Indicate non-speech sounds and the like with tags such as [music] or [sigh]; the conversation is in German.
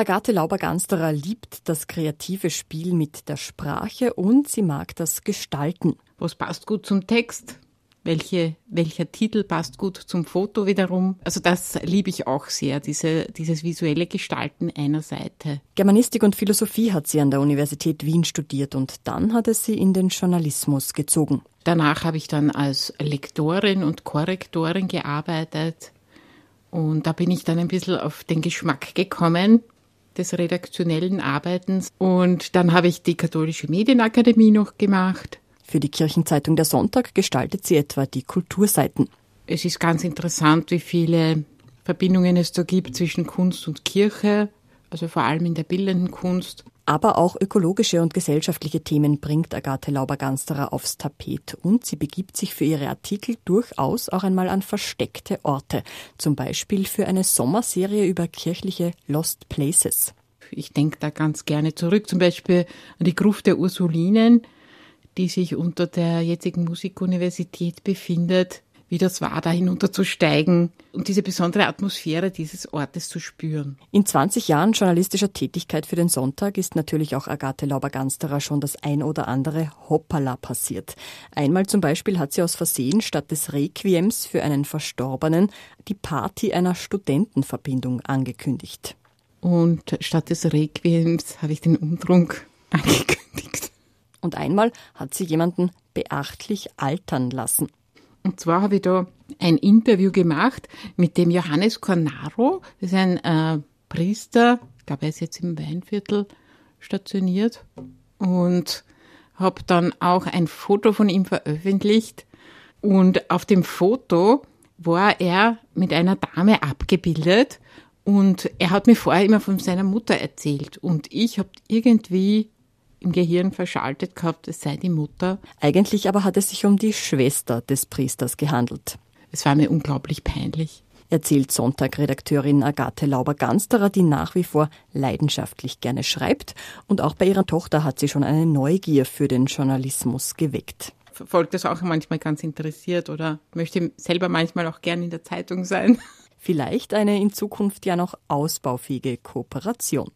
Agathe Lauber-Gansterer liebt das kreative Spiel mit der Sprache und sie mag das Gestalten. Was passt gut zum Text? welche, welcher Titel passt gut zum Foto wiederum. Also das liebe ich auch sehr, diese, dieses visuelle Gestalten einer Seite. Germanistik und Philosophie hat sie an der Universität Wien studiert und dann hat es sie in den Journalismus gezogen. Danach habe ich dann als Lektorin und Korrektorin gearbeitet und da bin ich dann ein bisschen auf den Geschmack gekommen des redaktionellen Arbeitens und dann habe ich die Katholische Medienakademie noch gemacht für die Kirchenzeitung Der Sonntag gestaltet sie etwa die Kulturseiten. Es ist ganz interessant, wie viele Verbindungen es da gibt zwischen Kunst und Kirche, also vor allem in der bildenden Kunst. Aber auch ökologische und gesellschaftliche Themen bringt Agathe Lauber-Gansterer aufs Tapet. Und sie begibt sich für ihre Artikel durchaus auch einmal an versteckte Orte, zum Beispiel für eine Sommerserie über kirchliche Lost Places. Ich denke da ganz gerne zurück, zum Beispiel an die Gruft der Ursulinen, die sich unter der jetzigen Musikuniversität befindet, wie das war, da hinunterzusteigen und diese besondere Atmosphäre dieses Ortes zu spüren. In 20 Jahren journalistischer Tätigkeit für den Sonntag ist natürlich auch Agathe Lauber-Gansterer schon das ein oder andere Hoppala passiert. Einmal zum Beispiel hat sie aus Versehen statt des Requiems für einen Verstorbenen die Party einer Studentenverbindung angekündigt. Und statt des Requiems habe ich den Umtrunk [laughs] angekündigt. Und einmal hat sie jemanden beachtlich altern lassen. Und zwar habe ich da ein Interview gemacht mit dem Johannes Cornaro. Das ist ein äh, Priester, ich glaube, er ist jetzt im Weinviertel stationiert. Und habe dann auch ein Foto von ihm veröffentlicht. Und auf dem Foto war er mit einer Dame abgebildet. Und er hat mir vorher immer von seiner Mutter erzählt. Und ich habe irgendwie im Gehirn verschaltet gehabt, es sei die Mutter. Eigentlich aber hat es sich um die Schwester des Priesters gehandelt. Es war mir unglaublich peinlich. Erzählt Sonntag-Redakteurin Agathe Lauber-Gansterer, die nach wie vor leidenschaftlich gerne schreibt. Und auch bei ihrer Tochter hat sie schon eine Neugier für den Journalismus geweckt. Verfolgt das auch manchmal ganz interessiert oder möchte selber manchmal auch gern in der Zeitung sein. Vielleicht eine in Zukunft ja noch ausbaufähige Kooperation.